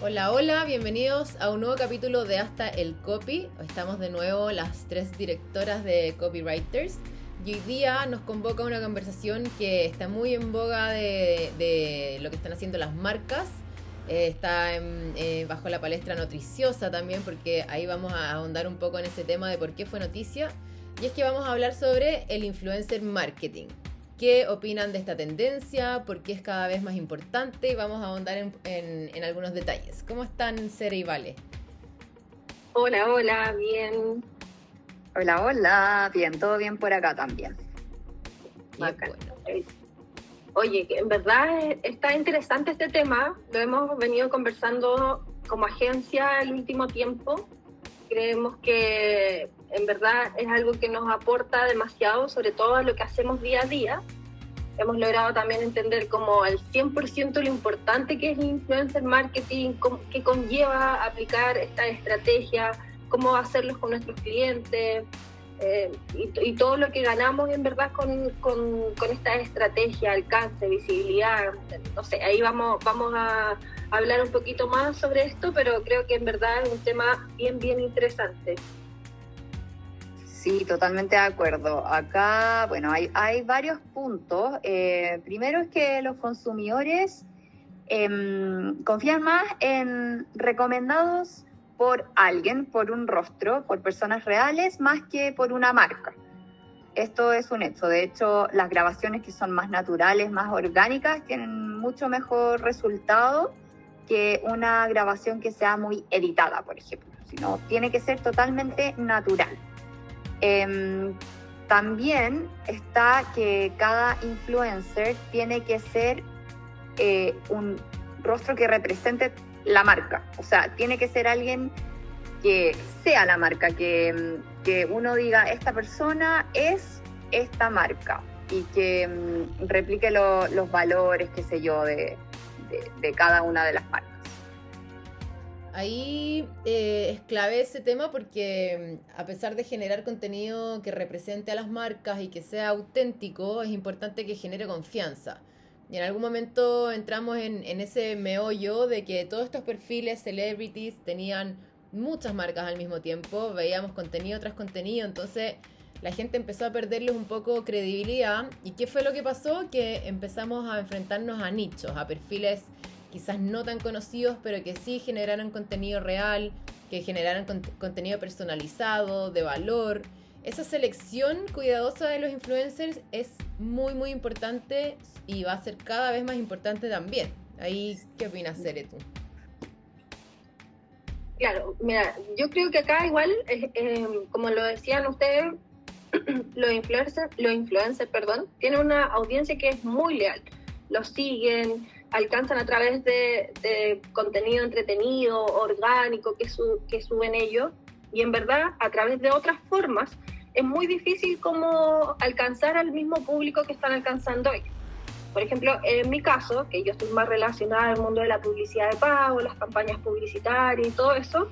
Hola, hola, bienvenidos a un nuevo capítulo de Hasta el Copy. Estamos de nuevo las tres directoras de Copywriters y hoy día nos convoca una conversación que está muy en boga de, lo que están haciendo las marcas. Eh, está eh, bajo la palestra noticiosa también porque ahí vamos a ahondar un poco en ese tema de por qué fue noticia. Y es que vamos a hablar sobre el influencer marketing. ¿Qué opinan de esta tendencia? ¿Por qué es cada vez más importante? Y vamos a ahondar en, algunos detalles. ¿Cómo están, Cere y Vale? Hola, hola, bien. Hola, hola, bien, todo bien por acá también. Bueno. Oye, en verdad está interesante este tema, lo hemos venido conversando como agencia el último tiempo. Creemos que en verdad es algo que nos aporta demasiado, sobre todo a lo que hacemos día a día. Hemos logrado también entender como al 100% lo importante que es el influencer marketing, qué conlleva aplicar esta estrategia, cómo hacerlos con nuestros clientes eh, y, todo lo que ganamos en verdad con, con, con, esta estrategia, alcance, visibilidad. No sé, ahí vamos, vamos a hablar un poquito más sobre esto, pero creo que en verdad es un tema bien, bien interesante. Sí, totalmente de acuerdo. Acá, bueno, hay, hay varios puntos. Eh, primero es que los consumidores em, confían más en recomendados por alguien, por un rostro, por personas reales, más que por una marca. Esto es un hecho. De hecho, las grabaciones que son más naturales, más orgánicas, tienen mucho mejor resultado que una grabación que sea muy editada, por ejemplo. Sino tiene que ser totalmente natural. Em, también está que cada influencer tiene que ser eh, un rostro que represente la marca. O sea, tiene que ser alguien que sea la marca, que, que uno diga, esta persona es esta marca y que mm, replique los valores, qué sé yo, de, de cada una de las marcas. Ahí eh, es clave ese tema porque mm, a pesar de generar contenido que represente a las marcas y que sea auténtico, es importante que genere confianza. Y en algún momento entramos en, en ese meollo de que todos estos perfiles celebrities tenían muchas marcas al mismo tiempo, veíamos contenido tras contenido, entonces la gente empezó a perderles un poco credibilidad. ¿Y qué fue lo que pasó? Que empezamos a enfrentarnos a nichos, a perfiles quizás no tan conocidos, pero que sí generaran contenido real, que generaran contenido personalizado, de valor. Esa selección cuidadosa de los influencers es muy, muy importante y va a ser cada vez más importante también. Ahí, ¿qué opinas, Cere, tú? Claro, mira, yo creo que acá igual, eh, como lo decían ustedes, los influencers, los influencers, perdón, tienen una audiencia que es muy leal. Los siguen, alcanzan a través de, contenido entretenido, orgánico que, suben ellos, y en verdad a través de otras formas es muy difícil como alcanzar al mismo público que están alcanzando ellos. Por ejemplo, en mi caso, que yo estoy más relacionada al mundo de la publicidad de pago, las campañas publicitarias y todo eso,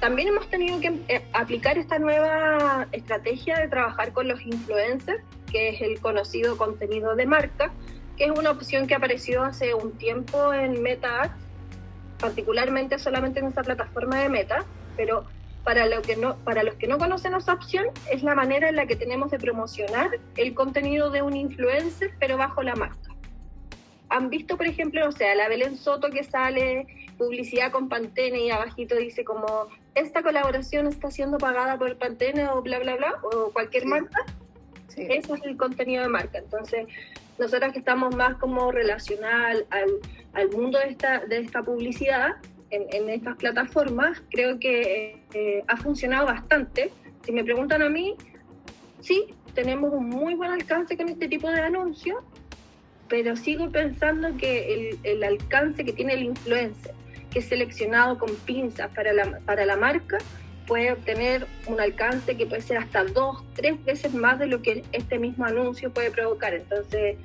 también hemos tenido que eh, aplicar esta nueva estrategia de trabajar con los influencers, que es el conocido contenido de marca, que es una opción que apareció hace un tiempo en Meta Ads, particularmente solamente en esa plataforma de Meta, pero para, lo que no, para los que no conocen esa opción, es la manera en la que tenemos de promocionar el contenido de un influencer, pero bajo la marca. Han visto, por ejemplo, o sea, la Belén Soto que sale publicidad con Pantene y abajito dice como esta colaboración está siendo pagada por Pantene o bla bla bla o cualquier marca. Sí. Eso es el contenido de marca. Entonces, nosotras que estamos más como relacionadas al, al mundo de esta, de esta publicidad en, en estas plataformas, creo que eh, ha funcionado bastante. Si me preguntan a mí, sí, tenemos un muy buen alcance con este tipo de anuncios, pero sigo pensando que el, el alcance que tiene el influencer, que es seleccionado con pinzas para la, para la marca, puede obtener un alcance que puede ser hasta dos, tres veces más de lo que este mismo anuncio puede provocar. Entonces,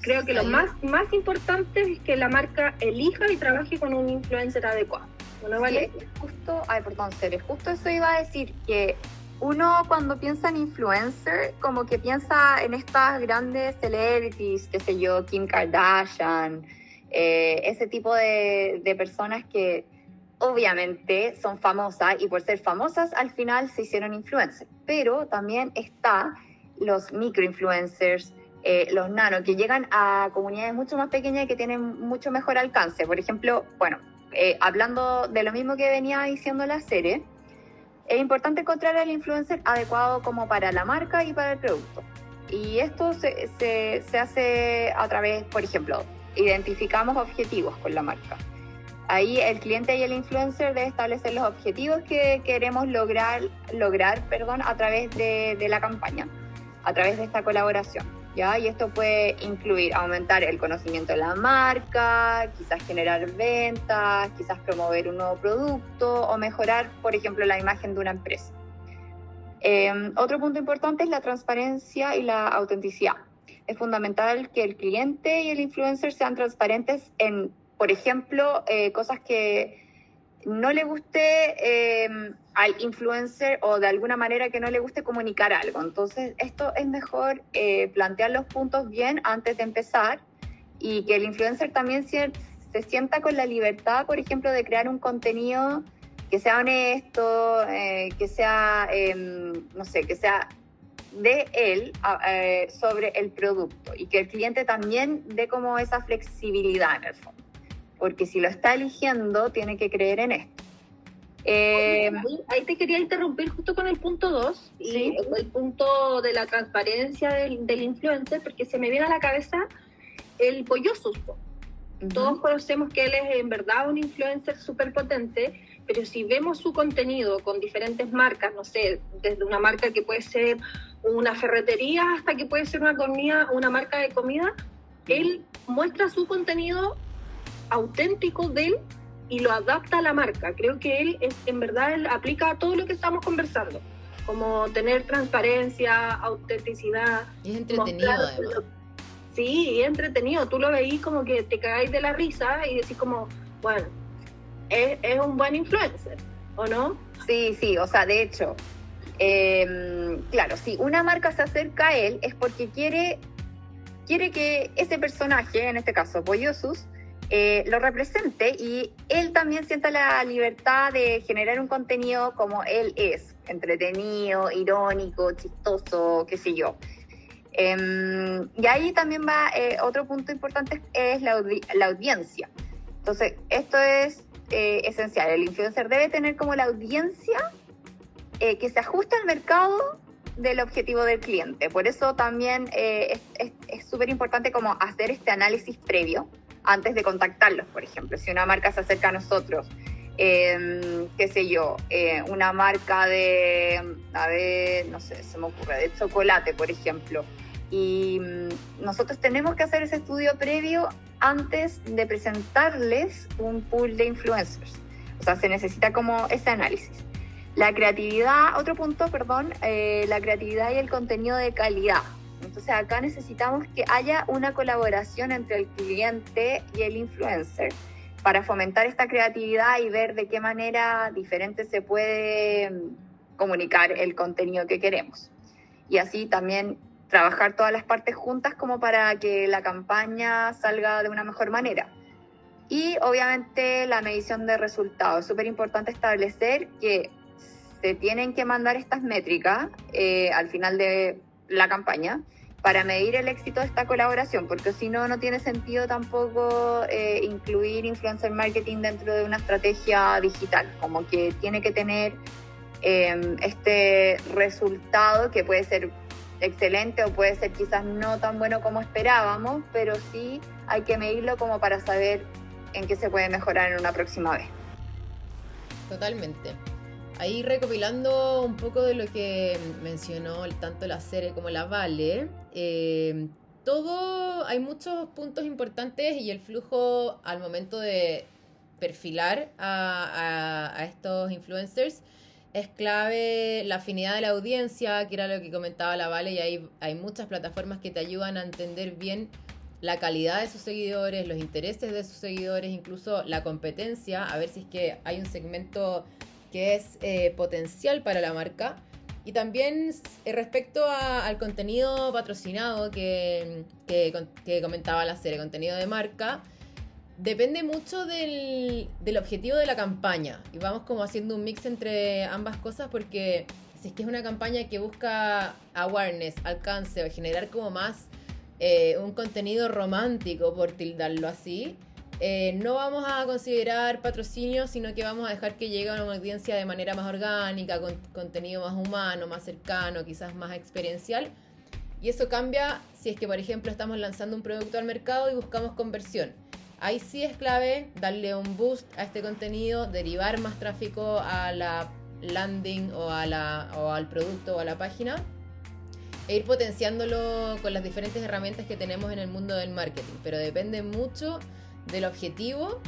creo que lo más, más importante es que la marca elija y trabaje con un influencer adecuado. ¿No vale? justo, ay, perdón, serio, justo eso iba a decir que uno cuando piensa en influencer, como que piensa en estas grandes celebrities, qué sé yo, Kim Kardashian, eh, ese tipo de, de personas que obviamente son famosas y por ser famosas al final se hicieron influencers, pero también está los microinfluencers, eh, los nano, que llegan a comunidades mucho más pequeñas y que tienen mucho mejor alcance. Por ejemplo, bueno, eh, hablando de lo mismo que venía diciendo la serie, es importante encontrar al influencer adecuado como para la marca y para el producto. Y esto se, se, se hace a través, por ejemplo, identificamos objetivos con la marca. Ahí el cliente y el influencer deben establecer los objetivos que queremos lograr, lograr perdón, a través de, de la campaña, a través de esta colaboración. ¿ya? Y esto puede incluir aumentar el conocimiento de la marca, quizás generar ventas, quizás promover un nuevo producto o mejorar, por ejemplo, la imagen de una empresa. Eh, otro punto importante es la transparencia y la autenticidad. Es fundamental que el cliente y el influencer sean transparentes en, por ejemplo, eh, cosas que no le guste eh, al influencer o de alguna manera que no le guste comunicar algo. Entonces, esto es mejor eh, plantear los puntos bien antes de empezar y que el influencer también se, sienta con la libertad, por ejemplo, de crear un contenido que sea honesto, eh, que sea, em, no sé, que sea de él eh, sobre el producto y que el cliente también dé como esa flexibilidad en el fondo porque si lo está eligiendo, tiene que creer en esto. Eh, ahí, ahí, te quería interrumpir justo con el punto 2, ¿sí? el punto de la transparencia del, del, influencer, porque se me viene a la cabeza el pollo suspo. Uh -huh. Todos conocemos que él es en verdad un influencer súper potente, pero si vemos su contenido con diferentes marcas, no sé, desde una marca que puede ser una ferretería hasta que puede ser una comida, una marca de comida, él muestra su contenido auténtico de él y lo adapta a la marca. Creo que él es, en verdad, él aplica a todo lo que estamos conversando, como tener transparencia, autenticidad. Y es entretenido, además. Sí, es entretenido. Tú lo veís como que te cagáis de la risa y decís como, bueno, es, es un buen influencer, ¿o no? Sí, sí, o sea, de hecho, eh, claro, si una marca se acerca a él es porque quiere, quiere que ese personaje, en este caso Pollosus, eh, lo represente y él también sienta la libertad de generar un contenido como él es, entretenido, irónico, chistoso, qué sé yo. Eh, y ahí también va eh, otro punto importante es la, audi la audiencia. Entonces, esto es eh, esencial. El influencer debe tener como la audiencia eh, que se ajusta al mercado del objetivo del cliente. Por eso también es súper importante como hacer este análisis previo antes de contactarlos, por ejemplo. Si una marca se acerca a nosotros, eh, qué sé yo, eh, una marca de, a ver, no sé, se me ocurre, de chocolate, por ejemplo. Y mm, nosotros tenemos que hacer ese estudio previo antes de presentarles un pool de influencers. O sea, se necesita como ese análisis. La creatividad, otro punto, perdón, eh, la creatividad y el contenido de calidad. Entonces acá necesitamos que haya una colaboración entre el cliente y el influencer para fomentar esta creatividad y ver de qué manera diferente se puede comunicar el contenido que queremos. Y así también trabajar todas las partes juntas como para que la campaña salga de una mejor manera. Y obviamente la medición de resultados. Es súper importante establecer que se tienen que mandar estas métricas eh, al final de la campaña para medir el éxito de esta colaboración, porque si no, no tiene sentido tampoco eh, incluir influencer marketing dentro de una estrategia digital, como que tiene que tener eh, este resultado que puede ser excelente o puede ser quizás no tan bueno como esperábamos, pero sí hay que medirlo como para saber en qué se puede mejorar en una próxima vez. Totalmente. Ahí recopilando un poco de lo que mencionó tanto la serie como la Vale, eh, todo, hay muchos puntos importantes y el flujo al momento de perfilar a, estos influencers es clave la afinidad de la audiencia, que era lo que comentaba la Vale, y hay, hay muchas plataformas que te ayudan a entender bien la calidad de sus seguidores, los intereses de sus seguidores, incluso la competencia, a ver si es que hay un segmento que es eh, potencial para la marca. Y también eh, respecto a, al contenido patrocinado que, que, que, comentaba la serie, contenido de marca, Depende mucho del, del, objetivo de la campaña y vamos como haciendo un mix entre ambas cosas porque si es que es una campaña que busca awareness, alcance o generar como más eh, un contenido romántico, por tildarlo así, eh, no vamos a considerar patrocinio, sino que vamos a dejar que llegue a una audiencia de manera más orgánica, con contenido más humano, más cercano, quizás más experiencial. Y eso cambia si es que, por ejemplo, estamos lanzando un producto al mercado y buscamos conversión. Ahí sí es clave darle un boost a este contenido, derivar más tráfico a la landing o, a la, o al producto o a la página e ir potenciándolo con las diferentes herramientas que tenemos en el mundo del marketing. Pero depende mucho del objetivo,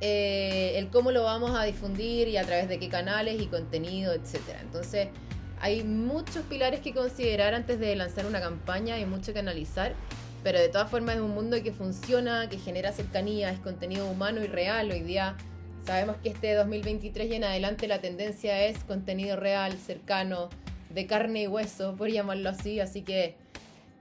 eh, el cómo lo vamos a difundir y a través de qué canales y contenido, etc. Entonces, hay muchos pilares que considerar antes de lanzar una campaña y mucho que analizar. Pero de todas formas es un mundo que funciona, que genera cercanía, es contenido humano y real. Hoy día sabemos que este 2023 y en adelante la tendencia es contenido real, cercano, de carne y hueso, por llamarlo así. Así que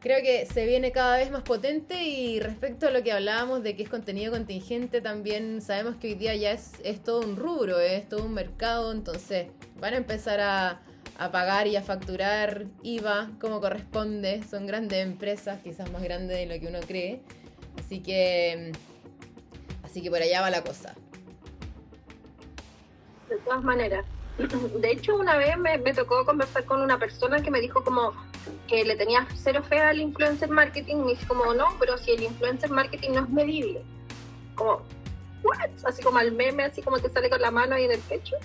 creo que se viene cada vez más potente y respecto a lo que hablábamos de que es contenido contingente, también sabemos que hoy día ya es, todo un rubro, es todo un mercado, entonces van a empezar a, a pagar y a facturar IVA como corresponde. Son grandes empresas, quizás más grandes de lo que uno cree. Así que, así que por allá va la cosa. De todas maneras, de hecho, una vez me, tocó conversar con una persona que me dijo como que le tenía cero fe al influencer marketing. Me dice como, no, pero si el influencer marketing no es medible. Como, ¿what? Así como al meme, así como te sale con la mano ahí en el pecho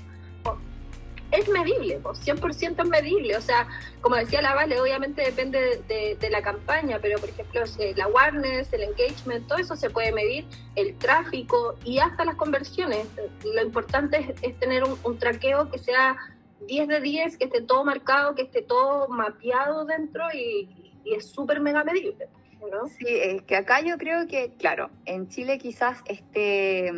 es medible, 100% es medible. O sea, como decía la Vale, obviamente depende de, la campaña, pero por ejemplo, la awareness, el engagement, todo eso se puede medir, el tráfico y hasta las conversiones. Lo importante es, tener un, traqueo que sea 10 de 10, que esté todo marcado, que esté todo mapeado dentro y, es súper mega medible. ¿no? Sí, es que acá yo creo que, claro, en Chile quizás este,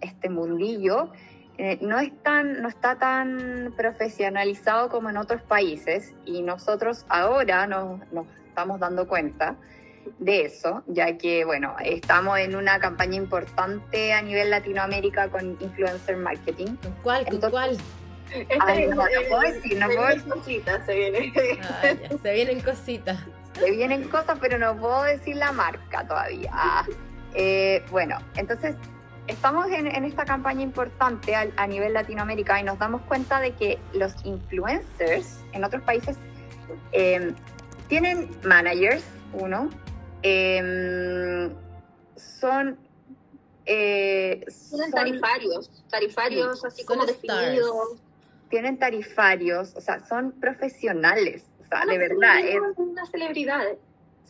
este mundillo eh, no, es tan, no está tan profesionalizado como en otros países y nosotros ahora nos, nos estamos dando cuenta de eso, ya que, bueno, estamos en una campaña importante a nivel Latinoamérica con influencer marketing. ¿Cuál? ¿Cuál? No, puedo decir, no puedo decir. Cositas, se, vienen. Ah, se vienen cositas. Se vienen cosas, pero no puedo decir la marca todavía. Eh, bueno, entonces estamos en, esta campaña importante a, nivel Latinoamérica y nos damos cuenta de que los influencers en otros países em, tienen managers, uno, em, son... Eh, tienen tarifarios, tarifarios así como definidos. Tienen tarifarios, o sea, son profesionales, o sea, de verdad. Son unas celebridades.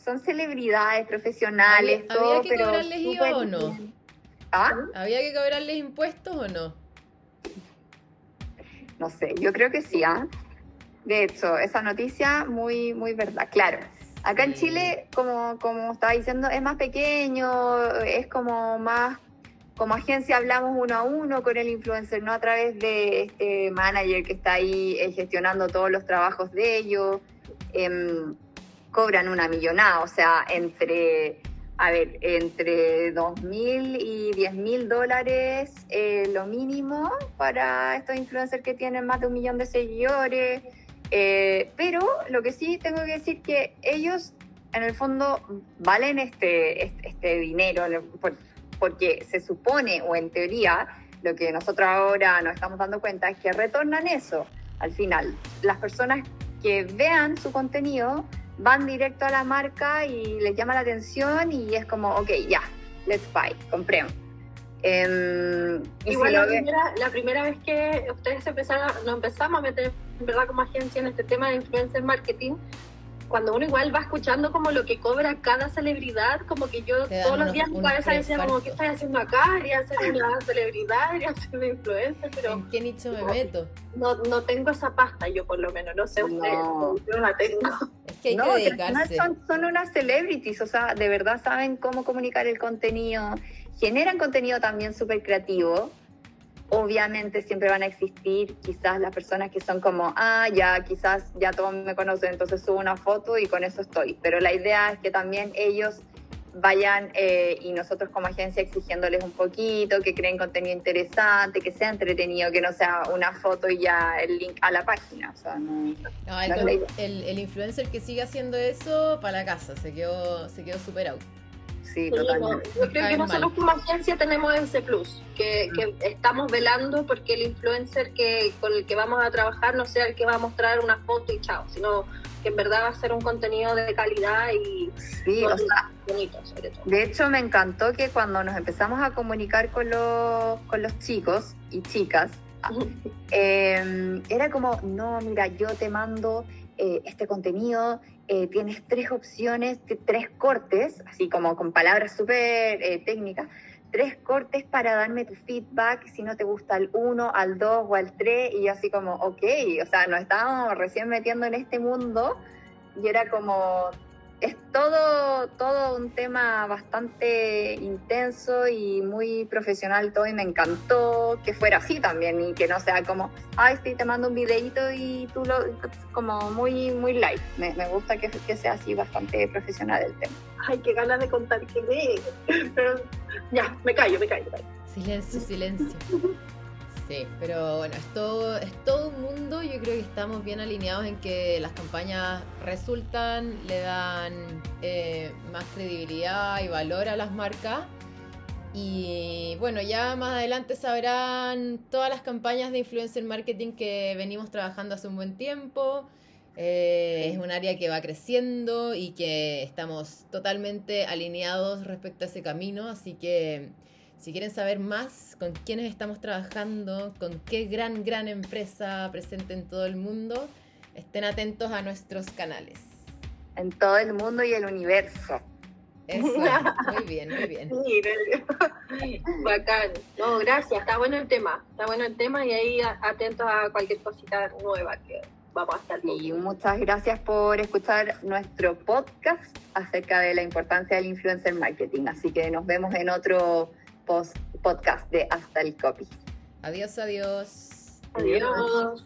Son celebridades profesionales, ¿Había, todo, que pero cobrarles IVA o no? ¿Ah? ¿Había que cobrarles impuestos o no? No sé, yo creo que sí, ¿ah? De hecho, esa noticia muy, muy verdad. Claro, acá en Chile, como, como estaba diciendo, es más pequeño, es como más, como agencia hablamos uno a uno con el influencer, no a través de este manager que está ahí eh, gestionando todos los trabajos de ellos. Em, cobran una millonada, o sea, entre a ver, entre 2.000 y 10.000 dólares eh, lo mínimo para estos influencers que tienen más de un millón de seguidores. Eh, pero lo que sí tengo que decir que ellos en el fondo valen este, este, este dinero porque se supone o en teoría lo que nosotros ahora nos estamos dando cuenta es que retornan eso al final. Las personas que vean su contenido van directo a la marca y les llama la atención y es como, ok, ya, let's buy, compremos. Em, Igual la, primera, la primera vez que ustedes empezaron, nos empezamos a meter en verdad como agencia en este tema de influencer marketing, cuando uno igual va escuchando como lo que cobra cada celebridad, como que yo todos los días mi cabeza decía como, ¿qué estás haciendo acá? Quería ser una celebridad, quería ser una influencer, pero... ¿En qué nicho me meto? No, no tengo esa pasta yo por lo menos, no sé ustedes, yo no la tengo. Es que hay no, que dedicarse. Son, son unas celebrities, o sea, de verdad saben cómo comunicar el contenido, generan contenido también súper creativo, Obviamente siempre van a existir quizás las personas que son como, ah, ya, quizás ya todos me conocen, entonces subo una foto y con eso estoy. Pero la idea es que también ellos vayan eh, y nosotros como agencia exigiéndoles un poquito, que creen contenido interesante, que sea entretenido, que no sea una foto y ya el link a la página. O sea, no, el, influencer que sigue haciendo eso para la casa, se quedó, se quedó super out. Sí, totalmente. yo creo que nosotros como agencia tenemos ese plus, que, que, estamos velando porque el influencer que con el que vamos a trabajar no sea el que va a mostrar una foto y chao, sino que en verdad va a ser un contenido de calidad y bonito sobre todo. De hecho, me encantó que cuando nos empezamos a comunicar con los, con los chicos y chicas, eh, era como, no, mira, yo te mando eh, este contenido, eh, tienes tres opciones, tres cortes, así como con palabras súper técnicas, tres cortes para darme tu feedback, si no te gusta al 1, al 2 o al 3, y yo así como, ok, o sea, nos estábamos recién metiendo en este mundo y era como, es todo, todo un tema bastante intenso y muy profesional todo y me encantó que fuera así también y que no sea como, ay, sí, te mando un videito y tú lo, como muy, muy light. Me, me gusta que, que, sea así bastante profesional el tema. Ay, qué ganas de contar que ve. Pero ya, me callo, me callo, me callo. Silencio, silencio. Sí, pero bueno, es todo, es todo un mundo. Yo creo que estamos bien alineados en que las campañas resultan, le dan eh, más credibilidad y valor a las marcas. Y bueno, ya más adelante sabrán todas las campañas de influencer marketing que venimos trabajando hace un buen tiempo. Eh, es un área que va creciendo y que estamos totalmente alineados respecto a ese camino, así que si quieren saber más con quiénes estamos trabajando, con qué gran, gran empresa presente en todo el mundo, estén atentos a nuestros canales. En todo el mundo y el universo. Eso, muy bien, muy bien. Bacán. No, gracias, está bueno el tema. Está bueno el tema y ahí atentos a cualquier cosita nueva que vamos a estar. Y muchas gracias por escuchar nuestro podcast acerca de la importancia del influencer marketing. Así que nos vemos en otro post podcast de Hasta el Copy. Adiós, adiós. Adiós.